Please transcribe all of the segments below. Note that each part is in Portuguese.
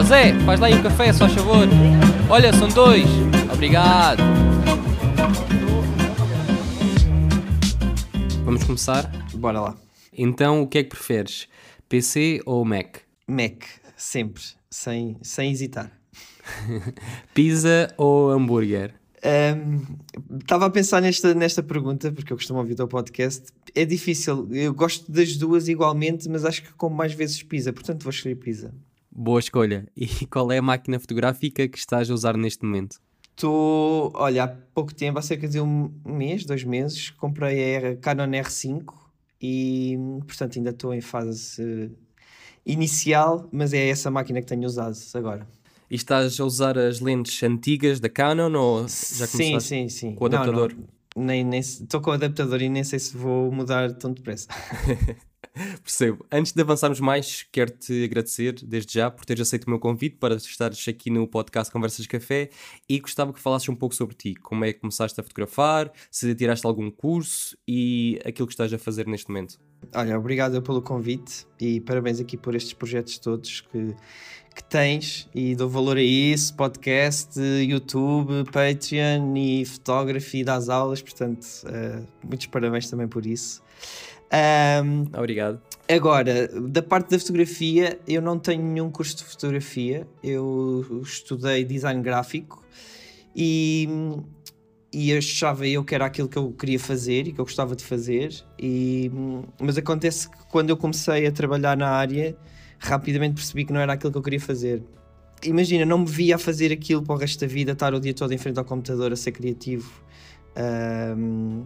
Ó Zé, faz lá aí um café, só favor. Olha, são dois. Obrigado. Vamos começar? Bora lá. Então, o que é que preferes? PC ou Mac? Mac, sempre, sem, sem hesitar. Pizza ou hambúrguer? Estava um, a pensar nesta, nesta pergunta, porque eu costumo ouvir o teu podcast. É difícil, eu gosto das duas igualmente, mas acho que como mais vezes pizza, portanto vou escolher pizza. Boa escolha. E qual é a máquina fotográfica que estás a usar neste momento? Estou, olha, há pouco tempo, há cerca de um mês, dois meses, comprei a Canon R5 e, portanto, ainda estou em fase inicial, mas é essa máquina que tenho usado agora. E estás a usar as lentes antigas da Canon ou já sim, sim, sim. com o adaptador? Não, não, nem estou com o adaptador e nem sei se vou mudar tão depressa. Percebo. Antes de avançarmos mais, quero-te agradecer desde já por teres aceito o meu convite para estares aqui no podcast Conversas Café e gostava que falasses um pouco sobre ti, como é que começaste a fotografar, se tiraste algum curso e aquilo que estás a fazer neste momento. Olha, obrigado pelo convite e parabéns aqui por estes projetos todos que, que tens e dou valor a isso, podcast, YouTube, Patreon e fotografia das aulas, portanto, uh, muitos parabéns também por isso. Um, Obrigado. Agora, da parte da fotografia, eu não tenho nenhum curso de fotografia, eu estudei design gráfico e, e achava eu que era aquilo que eu queria fazer e que eu gostava de fazer, e, mas acontece que quando eu comecei a trabalhar na área, rapidamente percebi que não era aquilo que eu queria fazer. Imagina, não me via a fazer aquilo para o resto da vida, estar o dia todo em frente ao computador a ser criativo. Um,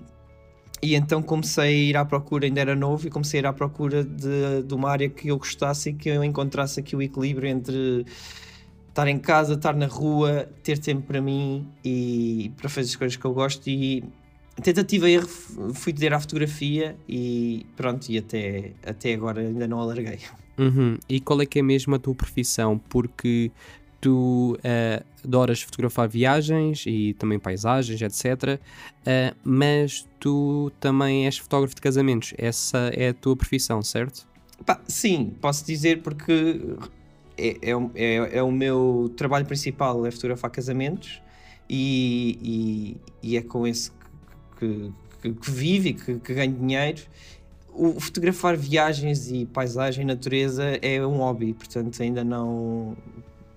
e então comecei a ir à procura, ainda era novo, e comecei a ir à procura de, de uma área que eu gostasse e que eu encontrasse aqui o equilíbrio entre estar em casa, estar na rua, ter tempo para mim e para fazer as coisas que eu gosto. E tentativa erro, fui ter à fotografia e pronto, e até, até agora ainda não alarguei. Uhum. E qual é que é mesmo a tua profissão? Porque tu uh, adoras fotografar viagens e também paisagens, etc. Uh, eh, mas tu também és fotógrafo de casamentos. Essa é a tua profissão, certo? Sim, posso dizer porque é, é, é, é, o meu trabalho principal, é fotografar casamentos e, e, e é com esse que, que, que vive e que, que ganho dinheiro o fotografar viagens e paisagem, natureza é um hobby, portanto ainda não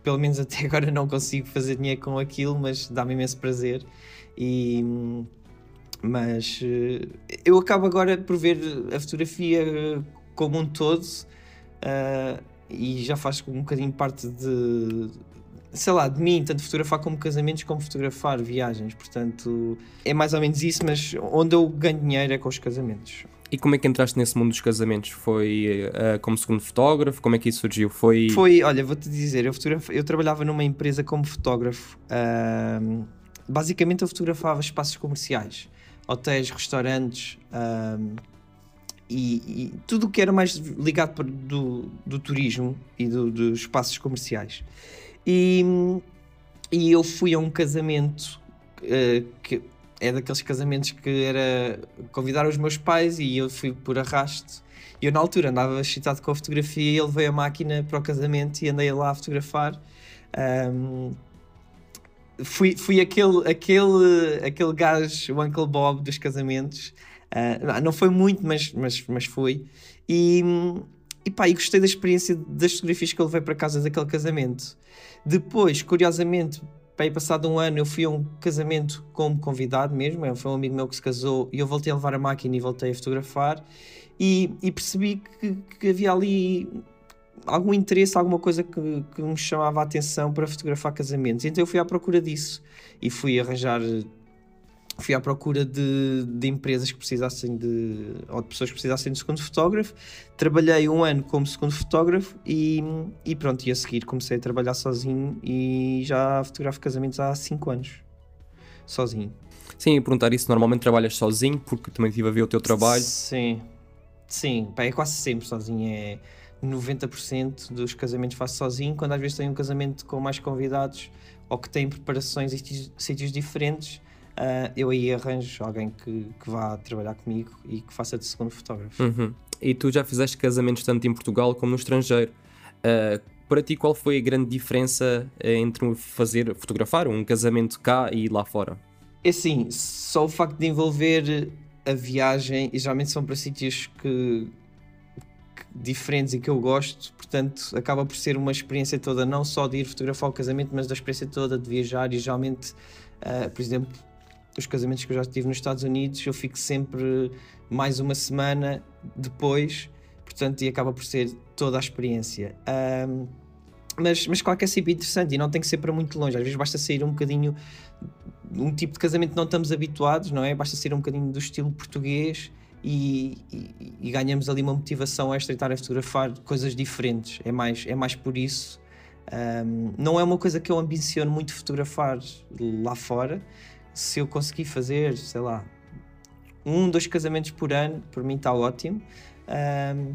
pelo menos até agora não consigo fazer dinheiro com aquilo, mas dá-me imenso prazer. E, mas eh, eu acabo agora por ver a fotografia como um todo uh, e já faz um bocadinho parte de sei lá, de mim, tanto fotografar como casamentos como fotografar viagens, portanto é mais ou menos isso, mas onde eu ganho dinheiro é com os casamentos. E como é que entraste nesse mundo dos casamentos? Foi uh, como segundo fotógrafo? Como é que isso surgiu? Foi. Foi, olha, vou-te dizer, eu, eu trabalhava numa empresa como fotógrafo. Uh, basicamente, eu fotografava espaços comerciais, hotéis, restaurantes uh, e, e, tudo o que era mais ligado para, do, do turismo e do, dos espaços comerciais. E, e eu fui a um casamento uh, que é daqueles casamentos que era convidar os meus pais e eu fui por arrasto. E eu na altura andava excitado com a fotografia e ele veio a máquina para o casamento e andei lá a fotografar. Um, fui, fui aquele, aquele, aquele gajo, o Uncle Bob dos casamentos. Uh, não foi muito, mas, mas, mas foi. E, e pá, e gostei da experiência das fotografias que ele veio para casa daquele casamento. Depois, curiosamente, Bem, passado um ano eu fui a um casamento como convidado mesmo, é, foi um amigo meu que se casou e eu voltei a levar a máquina e voltei a fotografar e, e percebi que, que, havia ali algum interesse, alguma coisa que, que me chamava a atenção para fotografar casamentos. Então eu fui à procura disso e fui arranjar fui à procura de, de, empresas que precisassem de ou de pessoas que precisassem de segundo fotógrafo. Trabalhei um ano como segundo fotógrafo e, e pronto, e a seguir comecei a trabalhar sozinho e já fotografo casamentos há 5 anos. Sozinho. Sim, e perguntar isso, normalmente trabalhas sozinho porque também estive a ver o teu trabalho. Sim, sim, pá, é quase sempre sozinho. É 90% dos casamentos faço sozinho, quando às vezes tenho um casamento com mais convidados ou que tem preparações em sítios diferentes uh, eu aí arranjo alguém que, que vá trabalhar comigo e que faça de segundo fotógrafo. Uhum. E tu já fizeste casamentos tanto em Portugal como no estrangeiro. Uh, para ti, qual foi a grande diferença eh, entre fazer, fotografar um casamento cá e lá fora? É assim, só o facto de envolver a viagem, e geralmente são para sítios que, que, diferentes e que eu gosto, portanto acaba por ser uma experiência toda, não só de ir fotografar o casamento, mas da experiência toda de viajar e geralmente, uh, por exemplo, os casamentos que eu já tive nos Estados Unidos, eu fico sempre mais uma semana depois, portanto, e acaba por ser toda a experiência. Um, mas, mas claro que é sempre interessante e não tem que ser para muito longe, às vezes basta sair um bocadinho um tipo de casamento que não estamos habituados, não é? Basta ser um bocadinho do estilo português e, e, e, ganhamos ali uma motivação extra e estar a fotografar coisas diferentes. É mais, é mais por isso. Um, não é uma coisa que eu ambiciono muito fotografar lá fora. Se eu conseguir fazer, sei lá, um, dois casamentos por ano, por mim está ótimo. Um,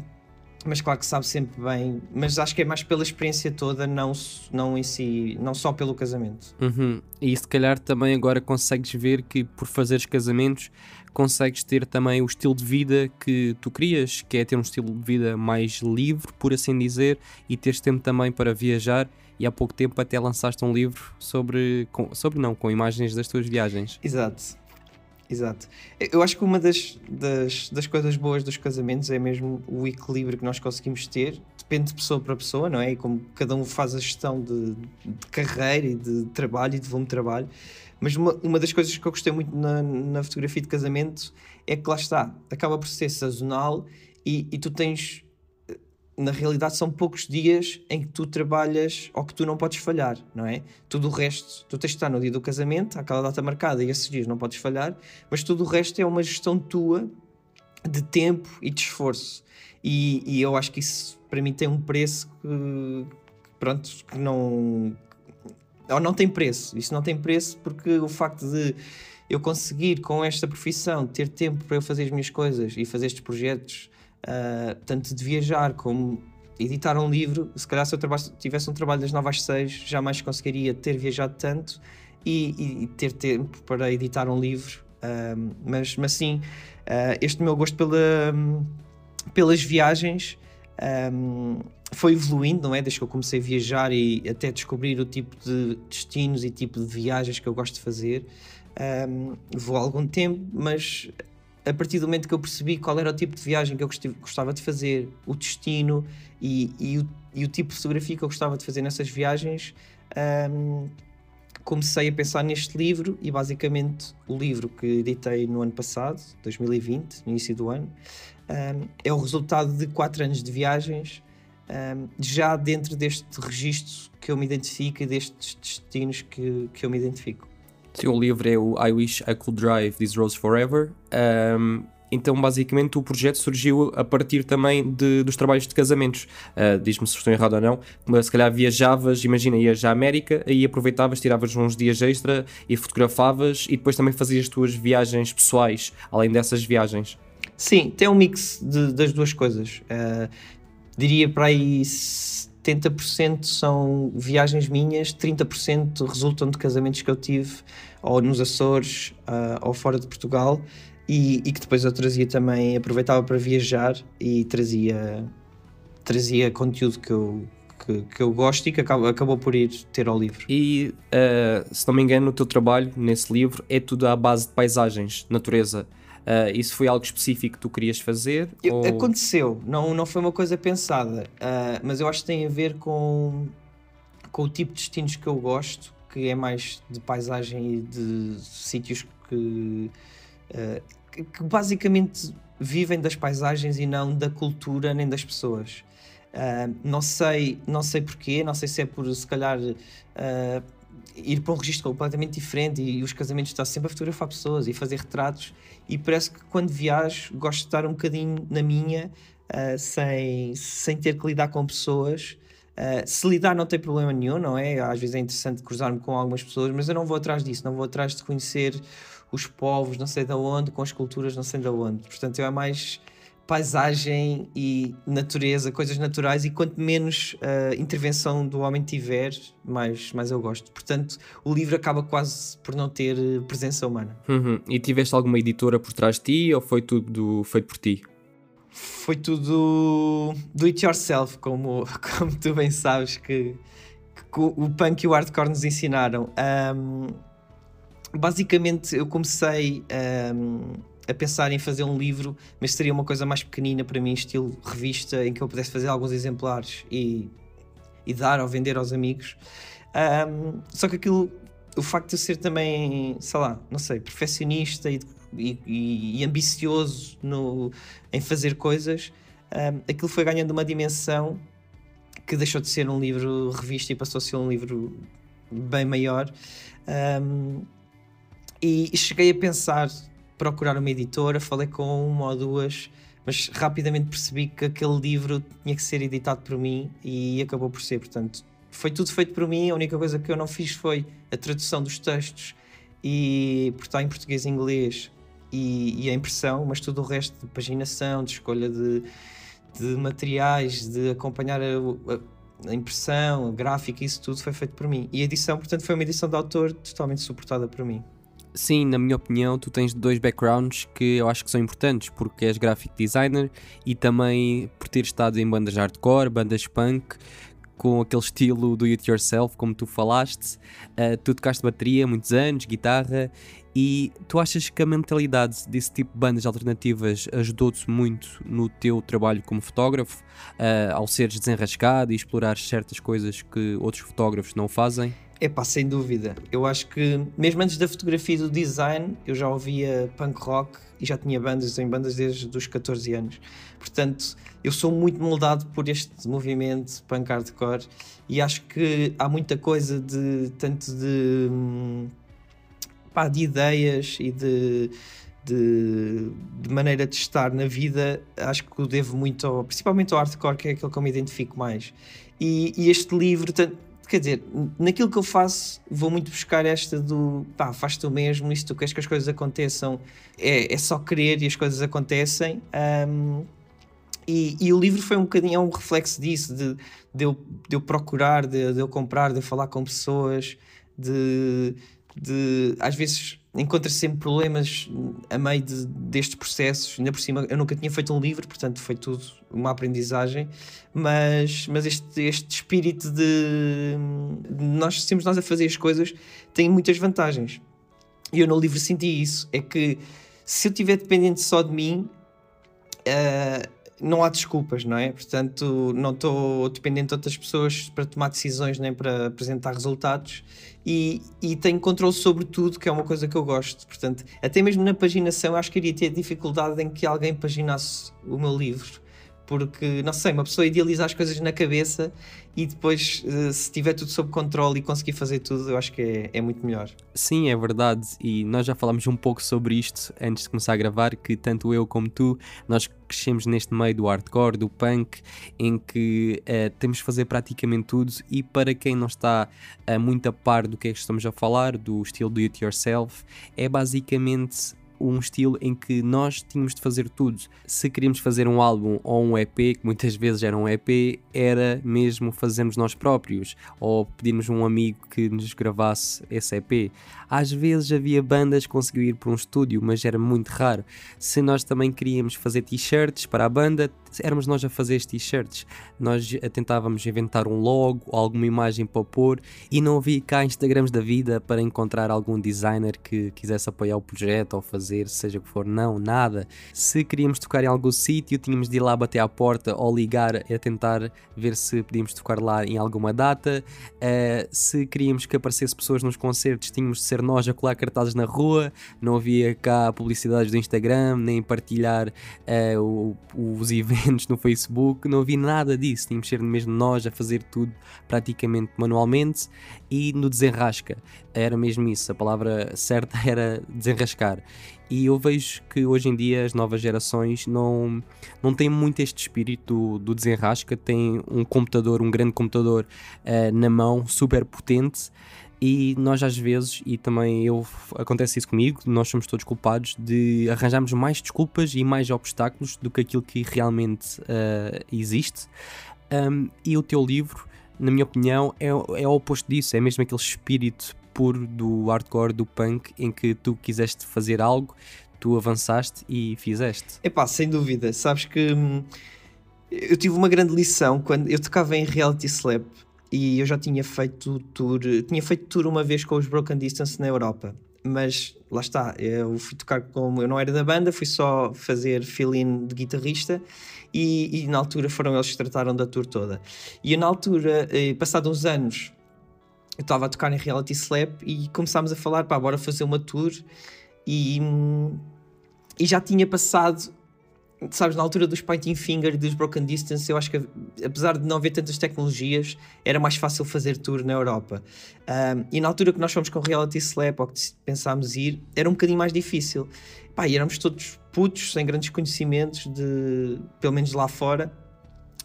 mas claro que sabe sempre bem, mas acho que é mais pela experiência toda, não, não em si, não só pelo casamento. Uhum. E se calhar também agora consegues ver que por fazeres casamentos consegues ter também o estilo de vida que tu querias, que é ter um estilo de vida mais livre, por assim dizer, e teres tempo também para viajar. E há pouco tempo até lançaste um livro sobre, com, sobre não, com imagens das tuas viagens. Exato. Exato. Eu acho que uma das, das, das coisas boas dos casamentos é mesmo o equilíbrio que nós conseguimos ter. Depende de pessoa para pessoa, não é? E como cada um faz a gestão de, de carreira e de trabalho e de volume de trabalho. Mas uma, uma das coisas que eu gostei muito na, na fotografia de casamento é que lá está, acaba por ser sazonal e, e tu tens na realidade são poucos dias em que tu trabalhas ou que tu não podes falhar, não é? Tudo o resto, tu tens de estar no dia do casamento, aquela data marcada e esses dias não podes falhar, mas tudo o resto é uma gestão tua de tempo e de esforço. E, e eu acho que isso para mim tem um preço que, pronto, que não. Ou não tem preço. Isso não tem preço porque o facto de eu conseguir com esta profissão ter tempo para eu fazer as minhas coisas e fazer estes projetos uh, tanto de viajar como editar um livro. Se calhar, se eu tivesse um trabalho das 9 às 6, jamais conseguiria ter viajado tanto e, e ter tempo para editar um livro. Uh, mas, mas sim, uh, este meu gosto pela, pelas viagens um, foi evoluindo, não é? Desde que eu comecei a viajar e até descobrir o tipo de destinos e tipo de viagens que eu gosto de fazer. Um, vou há algum tempo, mas a partir do momento que eu percebi qual era o tipo de viagem que eu gostava de fazer, o destino e, e, o, e o, tipo de fotografia que eu gostava de fazer nessas viagens, um, comecei a pensar neste livro e basicamente o livro que editei no ano passado, 2020, no início do ano, um, é o resultado de quatro anos de viagens, um, já dentro deste registro que eu me identifico e destes destinos que, que eu me identifico. Sim, o livro é o I Wish I Could Drive These Roads Forever. Um, então, basicamente, o projeto surgiu a partir também de, dos trabalhos de casamentos. Uh, Diz-me se estou errado ou não. Mas se calhar viajavas, imagina, ias à América e aproveitavas, tiravas uns dias extra e fotografavas e depois também fazias as tuas viagens pessoais, além dessas viagens. Sim, tem um mix de, das duas coisas. Uh, diria para aí 70% são viagens minhas, 30% resultam de casamentos que eu tive ou nos Açores uh, ou fora de Portugal e, e, que depois eu trazia também, aproveitava para viajar e trazia, trazia conteúdo que eu, que, que eu gosto e que acabou, por ir ter ao livro. E uh, se não me engano, o teu trabalho nesse livro é tudo à base de paisagens, natureza. Uh, isso foi algo específico que tu querias fazer? Eu, ou... Aconteceu, não, não foi uma coisa pensada, uh, mas eu acho que tem a ver com, com o tipo de destinos que eu gosto, que é mais de paisagem e de sítios que, uh, que, que basicamente vivem das paisagens e não da cultura nem das pessoas. Uh, não sei não sei porquê, não sei se é por se calhar uh, ir para um registro completamente diferente e, e os casamentos estar sempre a fotografar pessoas e fazer retratos e parece que quando viajo gosto de estar um bocadinho na minha uh, sem, sem ter que lidar com pessoas Uh, se lidar não tem problema nenhum, não é? Às vezes é interessante cruzar-me com algumas pessoas, mas eu não vou atrás disso, não vou atrás de conhecer os povos, não sei de onde, com as culturas, não sei de onde. Portanto, eu é mais paisagem e natureza, coisas naturais, e quanto menos uh, intervenção do homem tiver, mais, mais eu gosto. Portanto, o livro acaba quase por não ter eh, presença humana. Uhum. E tiveste alguma editora por trás de ti ou foi tudo feito por ti? foi tudo do it yourself, como, como tu bem sabes que, que o punk e o hardcore nos ensinaram. Um, basicamente, eu comecei um, a pensar em fazer um livro, mas seria uma coisa mais pequenina para mim, estilo revista, em que eu pudesse fazer alguns exemplares e, e dar ou vender aos amigos. Um, só que aquilo, o facto de eu ser também, sei lá, não sei, perfeccionista e, e, e ambicioso no, em fazer coisas, um, aquilo foi ganhando uma dimensão que deixou de ser um livro revista e passou a ser um livro bem maior. Um, e, e cheguei a pensar procurar uma editora, falei com uma ou duas, mas rapidamente percebi que aquele livro tinha que ser editado por mim e acabou por ser. Portanto, foi tudo feito por mim. A única coisa que eu não fiz foi a tradução dos textos e por estar em português e inglês e, e a impressão, mas tudo o resto de paginação, de escolha de, de materiais, de acompanhar a, a, a impressão, a gráfica, isso tudo foi feito por mim. E a edição, portanto, foi uma edição de autor totalmente suportada por mim. Sim, na minha opinião, tu tens dois backgrounds que eu acho que são importantes, porque és graphic designer e também por ter estado em bandas hardcore, bandas punk, com aquele estilo do it yourself, como tu falaste. Uh, tu tocaste bateria muitos anos, guitarra, e tu achas que a mentalidade desse tipo de bandas alternativas ajudou-te muito no teu trabalho como fotógrafo, uh, ao seres desenrascado e explorar certas coisas que outros fotógrafos não fazem? É pá, sem dúvida. Eu acho que, mesmo antes da fotografia e do design, eu já ouvia punk rock e já tinha bandas em bandas desde os 14 anos. Portanto, eu sou muito moldado por este movimento punk hardcore e acho que há muita coisa de tanto de, pá, de ideias e de, de, de, maneira de estar na vida. Acho que devo muito, ao, principalmente ao hardcore, que é aquele que eu me identifico mais. E, e este livro, tanto, quer dizer, naquilo que eu faço, vou muito buscar esta do pá, faz tu mesmo, se tu queres que as coisas aconteçam, é, é só querer e as coisas acontecem. Um, e, e, o livro foi um bocadinho é um reflexo disso, de, de, eu, de eu procurar, de, de eu comprar, de eu falar com pessoas, de, de às vezes encontra sempre problemas a meio de, destes processos. Ainda por cima, eu nunca tinha feito um livro, portanto, foi tudo uma aprendizagem. Mas, mas este, este espírito de, de nós sermos nós a fazer as coisas tem muitas vantagens. E eu no livro senti isso: é que se eu estiver dependente só de mim. Uh, não há desculpas, não é? Portanto, não estou dependente de outras pessoas para tomar decisões nem para apresentar resultados e, e tenho controle sobre tudo, que é uma coisa que eu gosto. Portanto, até mesmo na paginação, acho que iria ter dificuldade em que alguém paginasse o meu livro porque, não sei, uma pessoa idealiza as coisas na cabeça e depois, eh, se tiver tudo sob controle e conseguir fazer tudo, eu acho que é, é muito melhor. Sim, é verdade, e nós já falámos um pouco sobre isto antes de começar a gravar, que tanto eu como tu, nós crescemos neste meio do hardcore, do punk, em que uh, temos de fazer praticamente tudo, e para quem não está uh, muito a par do que é que estamos a falar, do estilo do it yourself, é basicamente um estilo em que nós tínhamos de fazer tudo. Se queríamos fazer um álbum ou um EP, que muitas vezes era um EP, era mesmo fazermos nós próprios ou pedirmos um amigo que nos gravasse esse EP. Às vezes havia bandas que conseguiam ir para um estúdio, mas era muito raro. Se nós também queríamos fazer t-shirts para a banda, éramos nós a fazer as t-shirts. Nós tentávamos inventar um logo, alguma imagem para pôr e não havia cá Instagrams da vida para encontrar algum designer que quisesse apoiar o projeto ou fazer, seja o que for. Não, nada. Se queríamos tocar em algum sítio, tínhamos de ir lá bater à porta ou ligar a tentar ver se podíamos tocar lá em alguma data. Uh, se queríamos que aparecesse pessoas nos concertos, tínhamos de ser nós a colar cartazes na rua. Não havia cá publicidades do Instagram, nem partilhar uh, o, os eventos no Facebook, não havia nada disso. Tínhamos de ser mesmo nós a fazer tudo praticamente manualmente e no desenrasca. Era mesmo isso, a palavra certa era desenrascar. E eu vejo que hoje em dia as novas gerações não, não têm muito este espírito do, desenrasca, têm um computador, um grande computador uh, na mão, super potente e nós às vezes, e também eu acontece isso comigo, nós somos todos culpados de arranjarmos mais desculpas e mais obstáculos do que aquilo que realmente uh, existe. Um, e o teu livro, na minha opinião, é, é o oposto disso, é mesmo aquele espírito puro do hardcore, do punk, em que tu quiseste fazer algo, tu avançaste e fizeste. Epá, sem dúvida. Sabes que hum, eu tive uma grande lição quando eu tocava em Reality Slap e eu já tinha feito tour, tinha feito tour uma vez com os Broken Distance na Europa. Mas lá está, eu fui tocar como eu não era da banda, fui só fazer fill-in de guitarrista e, e, na altura foram eles que trataram da tour toda. E na altura, eh, passados uns anos, eu estava a tocar em Reality Slap e começámos a falar, pá, bora fazer uma tour e, hum, e já tinha passado sabes, na altura dos Pointing Finger e dos Broken Distance, eu acho que apesar de não haver tantas tecnologias, era mais fácil fazer tour na Europa. Um, e na altura que nós fomos com Reality Slap, ou que pensámos ir, era um bocadinho mais difícil. Pá, e éramos todos putos, sem grandes conhecimentos, de, pelo menos lá fora.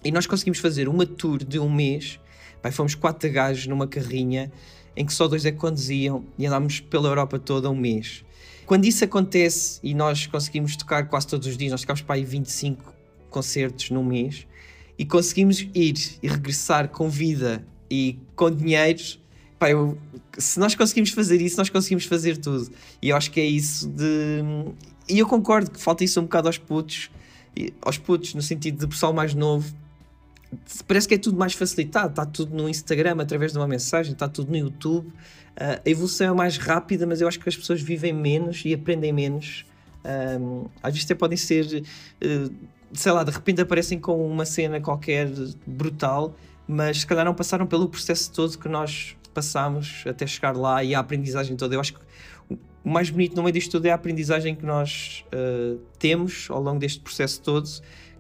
E nós conseguimos fazer uma tour de um mês. Pá, fomos quatro gajos numa carrinha em que só dois é que conduziam e andámos pela Europa toda um mês. Quando isso acontece e nós conseguimos tocar quase todos os dias, nós tocamos para aí 25 concertos num mês e conseguimos ir e regressar com vida e com dinheiro, pá, eu, se nós conseguimos fazer isso, nós conseguimos fazer tudo. E eu acho que é isso de. E eu concordo que falta isso um bocado aos putos, aos putos, no sentido de pessoal mais novo. Parece que é tudo mais facilitado, está tudo no Instagram através de uma mensagem, está tudo no YouTube. Uh, a evolução é mais rápida, mas eu acho que as pessoas vivem menos e aprendem menos. Às vezes até podem ser, uh, sei lá, de repente aparecem com uma cena qualquer brutal, mas se calhar não passaram pelo processo todo que nós passamos até chegar lá e a aprendizagem toda. Eu acho que o mais bonito no meio disto tudo é a aprendizagem que nós uh, temos ao longo deste processo todo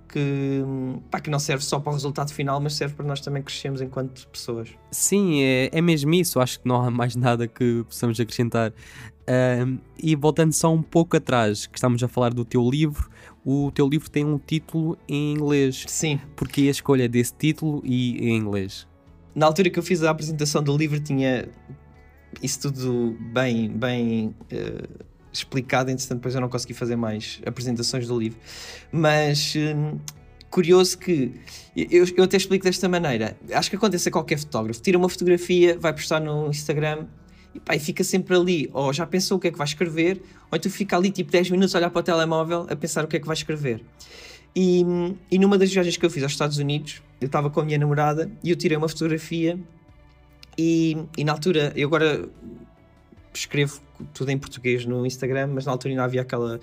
que, pá, que não serve só para o resultado final, mas serve para nós também crescermos enquanto pessoas. Sim, é, é mesmo isso. Acho que não há mais nada que possamos acrescentar. Uh, e voltando só um pouco atrás, que estamos a falar do teu livro, o teu livro tem um título em inglês. Sim. Porque a escolha desse título e em inglês? Na altura que eu fiz a apresentação do livro, tinha isso tudo bem, bem uh, explicado, entretanto depois eu não consegui fazer mais apresentações do livro. Mas hum, curioso que eu, eu até explico desta maneira. Acho que acontece a qualquer fotógrafo. Tira uma fotografia, vai postar no Instagram e, pá, fica sempre ali. Ou já pensou o que é que vai escrever, ou então fica ali tipo 10 minutos a olhar para o telemóvel a pensar o que é que vai escrever. E, e numa das viagens que eu fiz aos Estados Unidos, eu estava com a minha namorada e eu tirei uma fotografia e, e na altura, eu agora escrevo tudo em português no Instagram, mas na altura ainda havia aquela, ainda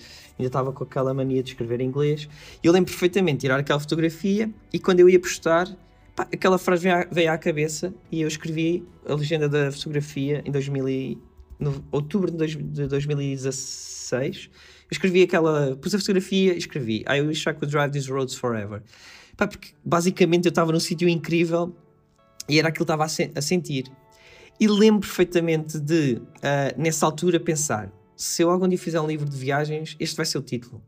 estava com aquela mania de escrever em inglês. E eu lembro perfeitamente de tirar aquela fotografia e quando eu ia postar, pá, aquela frase veio à, veio à, cabeça e eu escrevi a legenda da fotografia em 2000 e, no, outubro de, dois, de 2016. Eu escrevi aquela, pus a fotografia e escrevi I wish I could drive these roads forever. Pá, porque basicamente eu estava num sítio incrível e era aquilo que estava a, a sentir. E lembro perfeitamente de, uh, nessa altura, pensar: se eu algum dia fizer um livro de viagens, este vai ser o título.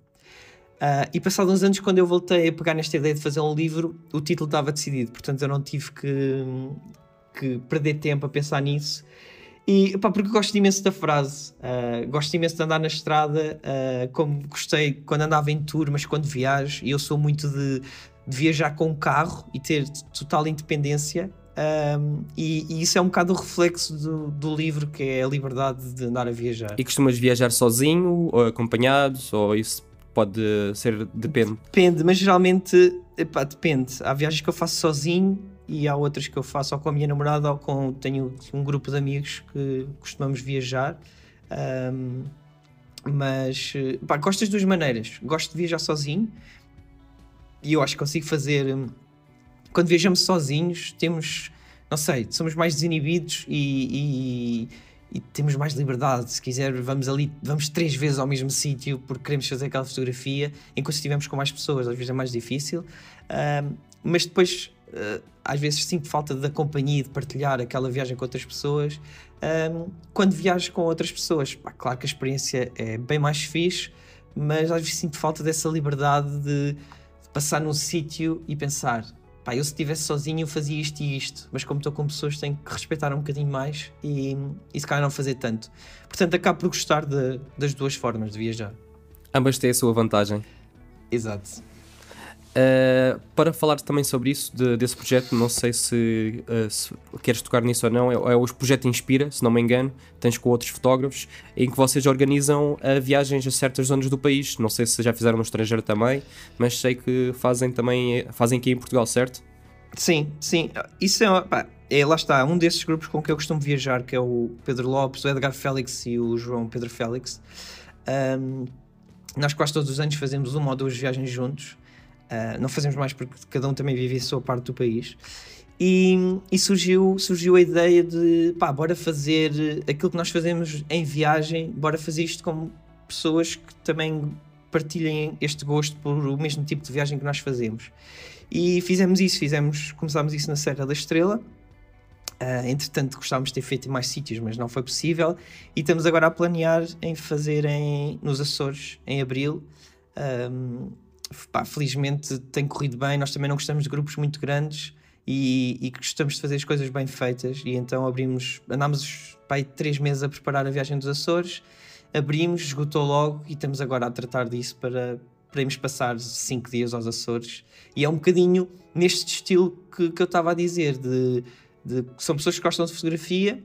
Uh, e passados uns anos, quando eu voltei a pegar nesta ideia de fazer um livro, o título estava decidido, portanto eu não tive que, que perder tempo a pensar nisso. E pá, porque gosto imenso da frase, uh, gosto imenso de andar na estrada, uh, como gostei quando andava em tour, mas quando viajo, e eu sou muito de, de viajar com um carro e ter total independência. Um, e, e, isso é um bocado o reflexo do, do, livro, que é a liberdade de andar a viajar. E costumas viajar sozinho ou acompanhado? Ou isso pode ser. depende? Depende, mas geralmente epá, depende. Há viagens que eu faço sozinho e há outras que eu faço ou com a minha namorada ou com. tenho um grupo de amigos que costumamos viajar. Um, mas epá, gosto das duas maneiras. Gosto de viajar sozinho e eu acho que consigo fazer quando viajamos sozinhos, temos, não sei, somos mais desinibidos e, e, e, temos mais liberdade. Se quiser, vamos ali, vamos três vezes ao mesmo sítio porque queremos fazer aquela fotografia, enquanto estivermos com mais pessoas, às vezes é mais difícil. mas depois, uh, às vezes, sinto falta da companhia, de partilhar aquela viagem com outras pessoas. Quando viajo com outras pessoas, pá, claro que a experiência é bem mais fixe, mas às vezes sinto falta dessa liberdade de passar num sítio e pensar pá, eu se estivesse sozinho eu fazia isto e isto, mas como estou com pessoas tenho que respeitar um bocadinho mais e, e se calhar não fazer tanto. Portanto, acabo por gostar de, das duas formas de viajar. Ambas têm a sua vantagem. Exato. Uh, para falar também sobre isso, de, desse projeto, não sei se, uh, se, queres tocar nisso ou não, é, é o projeto Inspira, se não me engano, tens com outros fotógrafos, em que vocês organizam uh, viagens a certas zonas do país. Não sei se já fizeram no estrangeiro também, mas sei que fazem também, fazem aqui em Portugal, certo? Sim, sim. Isso é, pá, é, lá está, um desses grupos com que eu costumo viajar, que é o Pedro Lopes, o Edgar Félix e o João Pedro Félix. Um, nós quase todos os anos fazemos uma ou duas viagens juntos. Uh, não fazemos mais porque cada um também vive a sua parte do país. E, e, surgiu, surgiu a ideia de pá, bora fazer aquilo que nós fazemos em viagem, bora fazer isto com pessoas que também partilhem este gosto por o mesmo tipo de viagem que nós fazemos. E fizemos isso, fizemos, começámos isso na Serra da Estrela. Uh, entretanto, gostávamos de ter feito em mais sítios, mas não foi possível. E estamos agora a planear em fazer em, nos Açores, em abril. Um, pá, felizmente tem corrido bem. Nós também não gostamos de grupos muito grandes e, e gostamos de fazer as coisas bem feitas. E então abrimos, andámos pá, três meses a preparar a viagem dos Açores, abrimos, esgotou logo e estamos agora a tratar disso para, para irmos passar cinco dias aos Açores. E é um bocadinho neste estilo que, que eu estava a dizer, de, de são pessoas que gostam de fotografia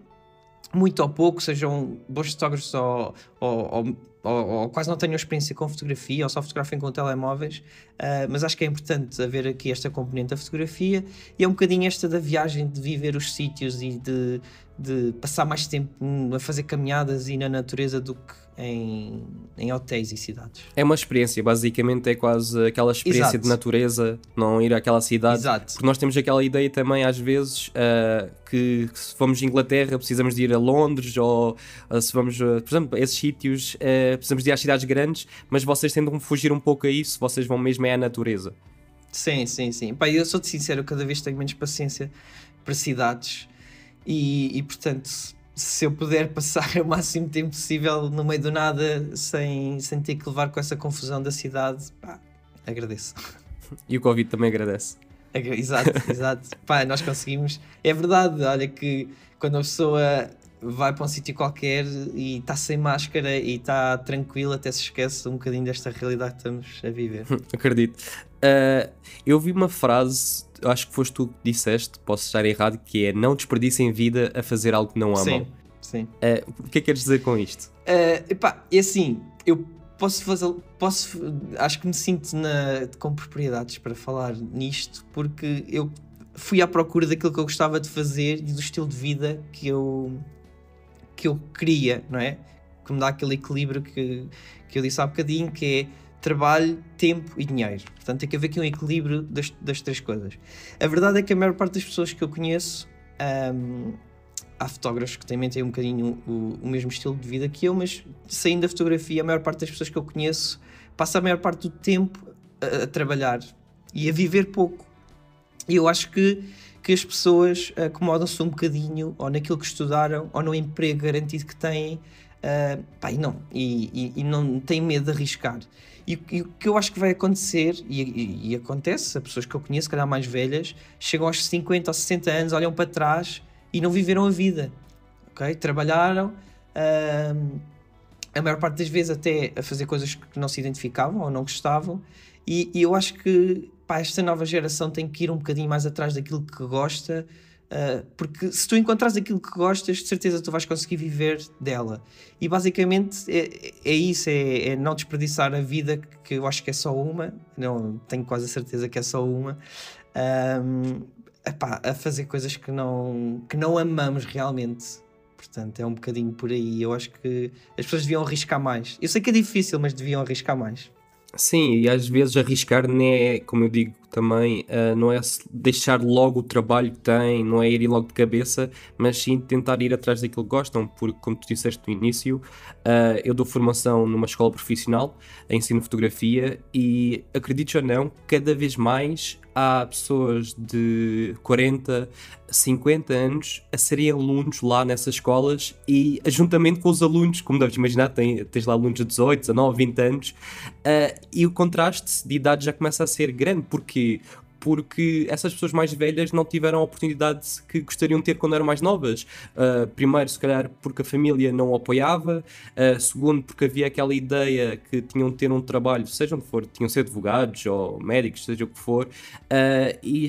muito ou pouco, sejam bons fotógrafos ou, ou, ou, ou, quase não tenham experiência com fotografia ou só fotografem com telemóveis, uh, mas acho que é importante haver aqui esta componente da fotografia e é um bocadinho esta da viagem, de viver os sítios e de, de passar mais tempo a fazer caminhadas e na natureza do que em, em hotéis e cidades. É uma experiência, basicamente é quase aquela experiência Exato. de natureza, não ir àquela cidade. Exato. Porque nós temos aquela ideia também, às vezes, uh, que, que, se vamos de Inglaterra precisamos de ir a Londres, ou uh, se vamos, uh, por exemplo, a esses sítios, precisamos de ir às cidades grandes, mas vocês tentam fugir um pouco a isso, vocês vão mesmo é à natureza. Sim, sim, sim. Pá, eu sou-te sincero, cada vez tenho menos paciência para cidades e, e portanto se eu puder passar o máximo tempo possível no meio do nada sem, sem ter que levar com essa confusão da cidade, pá, agradeço. E o Covid também agradece. Exato, exato. pá, nós conseguimos. É verdade, olha que quando a pessoa vai para um sítio qualquer e está sem máscara e está tranquilo, até se esquece um bocadinho desta realidade que estamos a viver. Acredito. Uh, eu vi uma frase acho que foste tu que disseste, posso estar errado, que é não desperdicem vida a fazer algo que não amam. Sim, sim. Uh, o que é que queres dizer com isto? Uh, epá, é assim, eu posso fazer, posso, acho que me sinto na, com propriedades para falar nisto, porque eu fui à procura daquilo que eu gostava de fazer e do estilo de vida que eu, que eu queria, não é? Que me dá aquele equilíbrio que, que eu disse há bocadinho, que é trabalho, tempo e dinheiro. Portanto, tem que haver aqui um equilíbrio das, das três coisas. A verdade é que a maior parte das pessoas que eu conheço, um, há fotógrafos que também têm um bocadinho o, o, mesmo estilo de vida que eu, mas saindo da fotografia, a maior parte das pessoas que eu conheço passa a maior parte do tempo a, a trabalhar e a viver pouco. E eu acho que, que as pessoas acomodam-se um bocadinho ou naquilo que estudaram ou no emprego garantido que têm uh, pá, e, não, e, e, e não têm medo de arriscar. E, e, o que eu acho que vai acontecer, e, acontece, as pessoas que eu conheço, calhar mais velhas, chegam aos 50 ou 60 anos, olham para trás e não viveram a vida. ok Trabalharam, uh, a maior parte das vezes até a fazer coisas que não se identificavam ou não gostavam, e eu acho que pá, esta nova geração tem que ir um bocadinho mais atrás daquilo que gosta Uh, porque se tu encontras aquilo que gostas, de certeza tu vais conseguir viver dela. E basicamente é, é isso: é, é, não desperdiçar a vida, que eu acho que é só uma, não tenho quase a certeza que é só uma, um, epá, a fazer coisas que não, que não amamos realmente. Portanto, é um bocadinho por aí. Eu acho que as pessoas deviam arriscar mais. Eu sei que é difícil, mas deviam arriscar mais. Sim, e às vezes arriscar não é, como eu digo também, uh, não é deixar logo o trabalho que tem, não é ir logo de cabeça, mas sim tentar ir atrás daquilo que gostam, porque, como tu disseste no início, uh, eu dou formação numa escola profissional, ensino fotografia, e acredito ou não, cada vez mais há pessoas de 40, 50 anos a serem alunos lá nessas escolas e juntamente com os alunos, como deves imaginar, tens lá alunos de 18, 19, 20 anos, uh, e o contraste de idade já começa a ser grande, porque porque essas pessoas mais velhas não tiveram a oportunidade que gostariam de ter quando eram mais novas. Uh, primeiro, se calhar, porque a família não o apoiava, uh, segundo, porque havia aquela ideia que tinham de ter um trabalho, seja onde for, tinham de ser advogados ou médicos, seja o que for, uh, e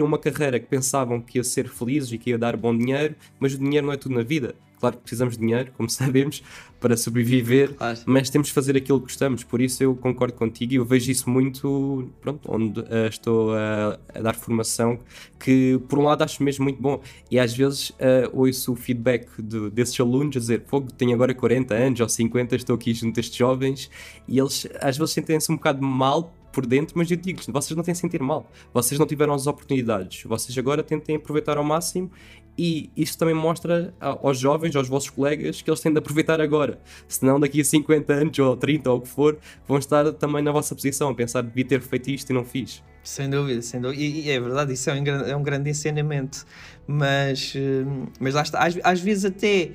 uma carreira que pensavam que ia ser felizes e que ia dar bom dinheiro, mas o dinheiro não é tudo na vida. Claro que precisamos de dinheiro, como sabemos, para sobreviver, claro. mas temos de fazer aquilo que gostamos. Por isso eu concordo contigo e eu vejo isso muito, pronto, onde uh, estou a, a, dar formação, que por um lado acho mesmo muito bom. E às vezes uh, ouço o feedback de, desses alunos a dizer: Fogo, tenho agora 40 anos ou 50, estou aqui junto a estes jovens, e eles às vezes sentem-se um bocado mal por dentro, mas eu digo vocês não têm de sentir mal, vocês não tiveram as oportunidades, vocês agora tentem aproveitar ao máximo e isso também mostra aos jovens, aos vossos colegas, que eles têm de aproveitar agora. Senão, daqui a 50 anos ou 30 ou o que for, vão estar também na vossa posição, a pensar devia ter feito isto e não fiz. Sem dúvida, sem dúvida. E, e é verdade, isso é um, é um grande ensinamento. Mas, hum, mas lá está, às, às vezes até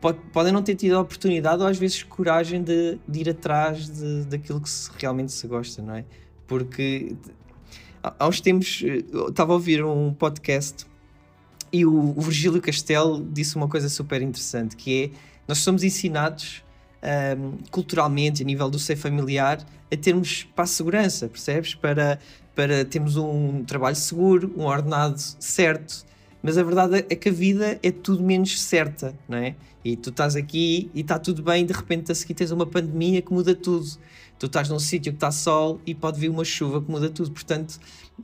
pode, podem não ter tido a oportunidade ou às vezes coragem de, de ir atrás de, daquilo que se, realmente se gosta, não é? Porque há uns tempos eh, estava a ouvir um podcast e o, o Virgílio Castelo disse uma coisa super interessante, que é, nós somos ensinados um, culturalmente, a nível do seio familiar, a termos para a segurança, percebes? Para, para termos um trabalho seguro, um ordenado certo, mas a verdade é que a vida é tudo menos certa, não é? E tu estás aqui e está tudo bem, de repente a seguir tens uma pandemia que muda tudo. Tu estás num sítio que está sol e pode vir uma chuva que muda tudo. Portanto,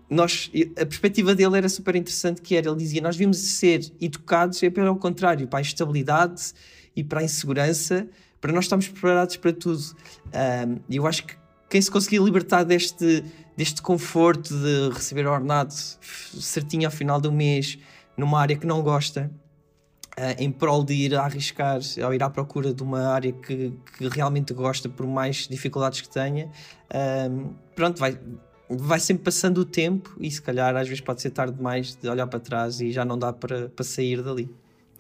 nós, a perspectiva dele era super interessante, que era, ele dizia, nós devíamos ser educados, é pelo contrário, para a instabilidade e para a insegurança, para nós estarmos preparados para tudo. Um, eu acho que quem se conseguir libertar deste, deste conforto de receber ordenado certinho ao final do mês, numa área que não gosta, Uh, em prol de ir a arriscar ou ir à procura de uma área que, que realmente gosta, por mais dificuldades que tenha, pronto, vai, vai sempre passando o tempo e se calhar às vezes pode ser tarde demais de olhar para trás e já não dá para, para sair dali.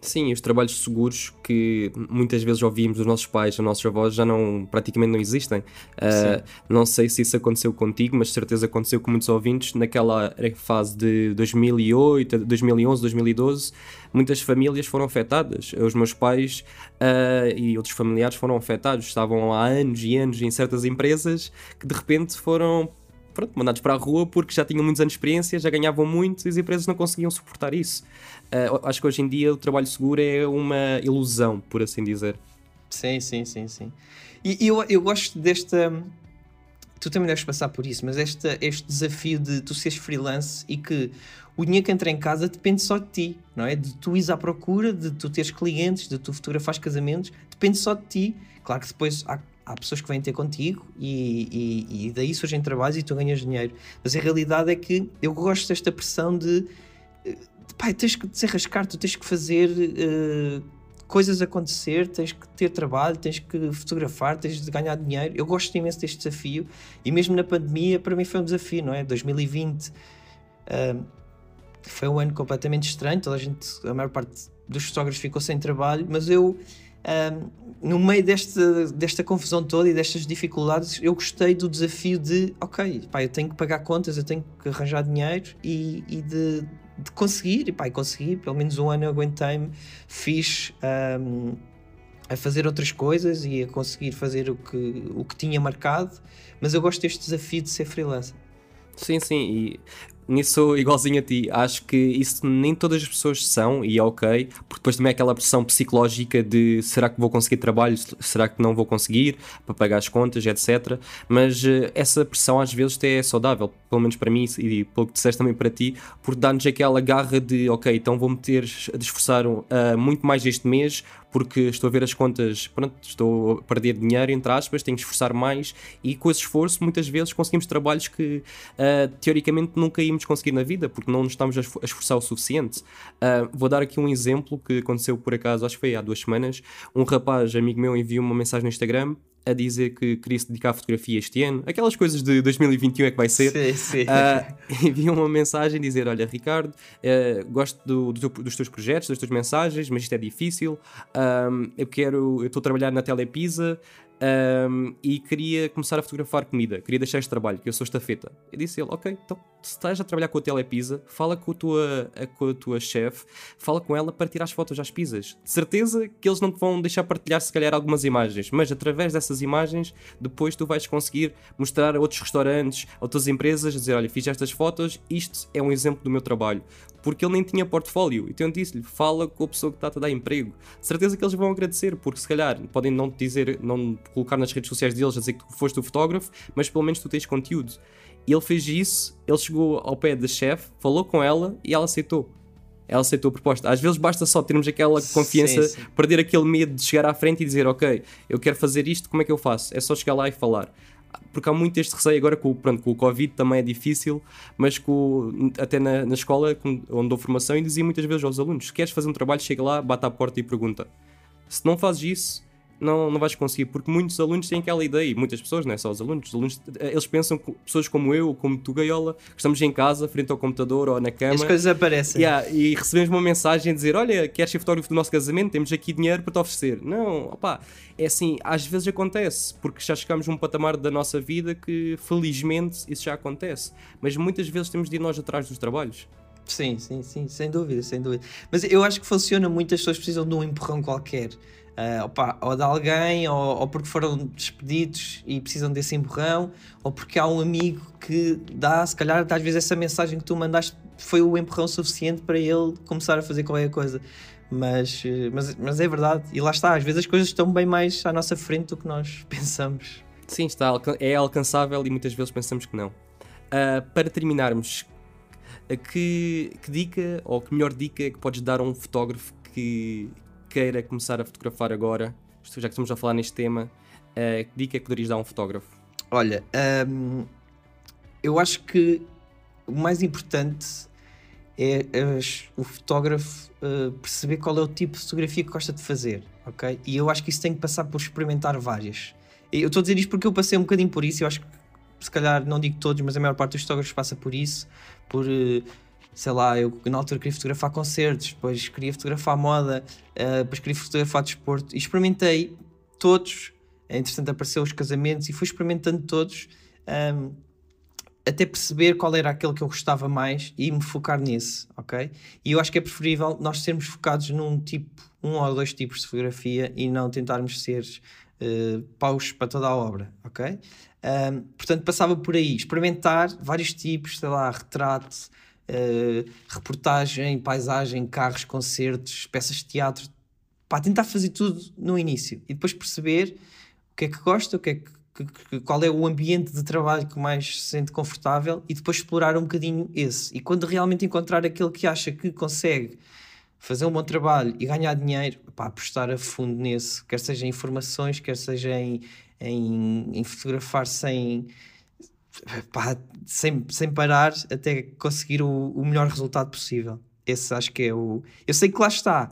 Sim, os trabalhos seguros que muitas vezes ouvimos dos nossos pais, dos nossos avós, já não, praticamente não existem. Uh, não sei se isso aconteceu contigo, mas certeza aconteceu com muitos ouvintes naquela fase de 2008, 2011, 2012. Muitas famílias foram afetadas. Os meus pais uh, e outros familiares foram afetados. Estavam há anos e anos em certas empresas que de repente foram pronto, mandados para a rua porque já tinham muitos anos de experiência, já ganhavam muito e as empresas não conseguiam suportar isso. Uh, acho que hoje em dia o trabalho seguro é uma ilusão, por assim dizer. Sim, sim, sim, sim. E eu, eu gosto desta. Tu também deves passar por isso, mas esta, este desafio de tu seres freelance e que o dinheiro que entra em casa depende só de ti, não é? De tu ires à procura, de tu teres clientes, de tu fotografares casamentos, depende só de ti. Claro que depois há há pessoas que vêm ter contigo e, e, e, daí surgem trabalhos e tu ganhas dinheiro. Mas a realidade é que eu gosto desta pressão de, de pai, tens que desarrascar, tu tens que fazer uh, coisas acontecer, tens que ter trabalho, tens que fotografar, tens de ganhar dinheiro. Eu gosto imenso deste desafio e mesmo na pandemia para mim foi um desafio, não é? 2020 uh, eh, foi um ano completamente estranho, toda a gente, a maior parte dos fotógrafos ficou sem trabalho, mas eu no meio deste, desta confusão toda e destas dificuldades, eu gostei do desafio de, ok, pá, eu tenho que pagar contas, eu tenho que arranjar dinheiro e, e de, de, conseguir, e pá, consegui, pelo menos um ano eu aguentei-me, fiz um, a fazer outras coisas e a conseguir fazer o que, o que tinha marcado, mas eu gosto deste desafio de ser freelancer. Sim, sim, e nisso igualzinho a ti. Acho que isso nem todas as pessoas são, e é ok, porque depois também é aquela pressão psicológica de será que vou conseguir trabalho, será que não vou conseguir para pagar as contas, etc. Mas uh, essa pressão às vezes até é saudável, pelo menos para mim e pelo que disseste também para ti, porque dá-nos aquela garra de ok, então vou meter a esforçar uh, muito mais este mês porque estou a ver as contas, pronto, estou a perder dinheiro, entre aspas, tenho que esforçar mais e com esse esforço muitas vezes conseguimos trabalhos que uh, teoricamente nunca íamos conseguir na vida, porque não nos estamos a esforçar o suficiente. Uh, vou dar aqui um exemplo que aconteceu por acaso, acho que foi há duas semanas. Um rapaz, amigo meu, enviou uma mensagem no Instagram a dizer que queria se dedicar à fotografia este ano, aquelas coisas de 2021 é que vai ser. Sim, sim. Uh, enviou uma mensagem dizer: Olha, Ricardo, uh, gosto do, do, dos teus projetos, das tuas mensagens, mas isto é difícil. eu quero, eu estou a trabalhar na Telepisa. Um, e queria começar a fotografar comida, queria deixar este trabalho, que eu sou estafeta. Eu disse ele, ok, então se estás a trabalhar com a Telepisa, fala com a tua, com a tua chefe, fala com ela para tirar as fotos às pizzas. De certeza que eles não te vão deixar partilhar se calhar algumas imagens, mas através dessas imagens, depois tu vais conseguir mostrar a outros restaurantes, a outras empresas, dizer, olha, fiz estas fotos, isto é um exemplo do meu trabalho porque ele nem tinha portfólio. Então eu disse-lhe: fala com a pessoa que está a dar emprego. De certeza que eles vão agradecer, porque se calhar podem não te dizer, não colocar nas redes sociais deles a dizer que tu foste o fotógrafo, mas pelo menos tu tens conteúdo. E ele fez isso, ele chegou ao pé da chefe, falou com ela e ela aceitou. Ela aceitou a proposta. Às vezes basta só termos aquela confiança, sim, sim. perder aquele medo de chegar à frente e dizer: Ok, eu quero fazer isto, como é que eu faço? É só chegar lá e falar porque há muito este receio agora com, pronto, com o Covid também é difícil, mas com, até na, na escola onde dou formação e dizia muitas vezes aos alunos: queres fazer um trabalho, chega lá, bate à porta e pergunta. Se não fazes isso, não, não vais conseguir, porque muitos alunos têm aquela ideia, e muitas pessoas, não é só os alunos, os alunos eles pensam que pessoas como eu, como tu, Gaiola, que estamos em casa, frente ao computador ou na cama. As coisas aparecem. Yeah, e recebemos uma mensagem a dizer: Olha, queres ser fotógrafo do nosso casamento? Temos aqui dinheiro para te oferecer. Não, opá, é assim, às vezes acontece, porque já chegamos a um patamar da nossa vida que felizmente isso já acontece, mas muitas vezes temos de ir nós atrás dos trabalhos. Sim, sim, sim, sem dúvida, sem dúvida. Mas eu acho que funciona muito, as pessoas precisam de um empurrão qualquer uh, opa, ou de alguém, ou, ou, porque foram despedidos e precisam desse empurrão, ou porque há um amigo que dá, se calhar, às vezes essa mensagem que tu mandaste foi o empurrão suficiente para ele começar a fazer qualquer coisa. Mas, eh, mas, mas é verdade, e lá está, às vezes as coisas estão bem mais à nossa frente do que nós pensamos. Sim, está, é alcançável e muitas vezes pensamos que não. Uh, para terminarmos, que, que dica ou que melhor dica é que podes dar a um fotógrafo que, queira começar a fotografar agora, já que estamos a falar neste tema, uh, que dica é que poderias dar a um fotógrafo? Olha, um, eu acho que o mais importante é o fotógrafo uh, perceber qual é o tipo de fotografia que gosta de fazer, ok? E eu acho que isso tem que passar por experimentar várias. Eu estou a dizer isto porque eu passei um bocadinho por isso, eu acho que se calhar não digo todos, mas a maior parte dos fotógrafos passa por isso, por uh, sei lá, eu na altura queria fotografar concertos, depois queria fotografar moda, uh, depois queria fotografar desporto e experimentei todos. Entretanto, apareceu os casamentos e fui experimentando todos um, ehm, até perceber qual era aquele que eu gostava mais e me focar nesse, ok? E eu acho que é preferível nós sermos focados num tipo, um ou dois tipos de fotografia e não tentarmos ser uh, paus para toda a obra, ok? Um, ehm, portanto, passava por aí, experimentar vários tipos, sei lá, retrato, uh, reportagem, paisagem, carros, concertos, peças de teatro, para tentar fazer tudo no início e depois perceber o que é que gosta, o que é que, qual é o ambiente de trabalho que mais se sente confortável e depois explorar um bocadinho esse. E quando realmente encontrar aquele que acha que consegue fazer um bom trabalho e ganhar dinheiro, pá, apostar a fundo nesse, quer seja em informações, quer seja em, em, em fotografar sem, pá, sem, sem parar até conseguir o, o melhor resultado possível. Esse acho que é o. Eu sei que lá está.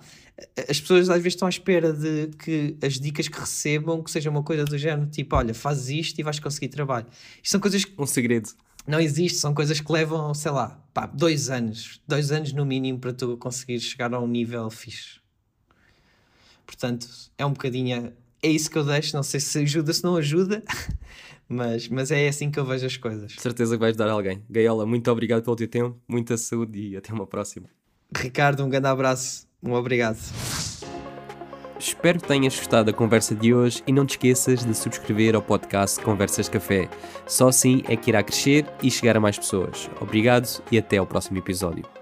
As pessoas às vezes estão à espera de que as dicas que recebam que seja uma coisa do género tipo, olha, faz isto e vais conseguir trabalho. Isto são coisas que. Um segredo. Não existe, são coisas que levam, sei lá, pá, dois anos. Dois anos no mínimo para tu conseguir chegar a um nível fixe. Portanto, é um bocadinho. É isso que eu deixo. Não sei se ajuda, se não ajuda. Mas, mas é assim que eu vejo as coisas. De certeza que vais dar alguém. Gaiola, muito obrigado pelo teu tempo, muita saúde e até uma próxima. Ricardo, um grande abraço. Um obrigado. Espero que tenhas gostado da conversa de hoje e não te esqueças de subscrever ao podcast Conversas de Café. Só assim é que irá crescer e chegar a mais pessoas. Obrigado e até ao próximo episódio.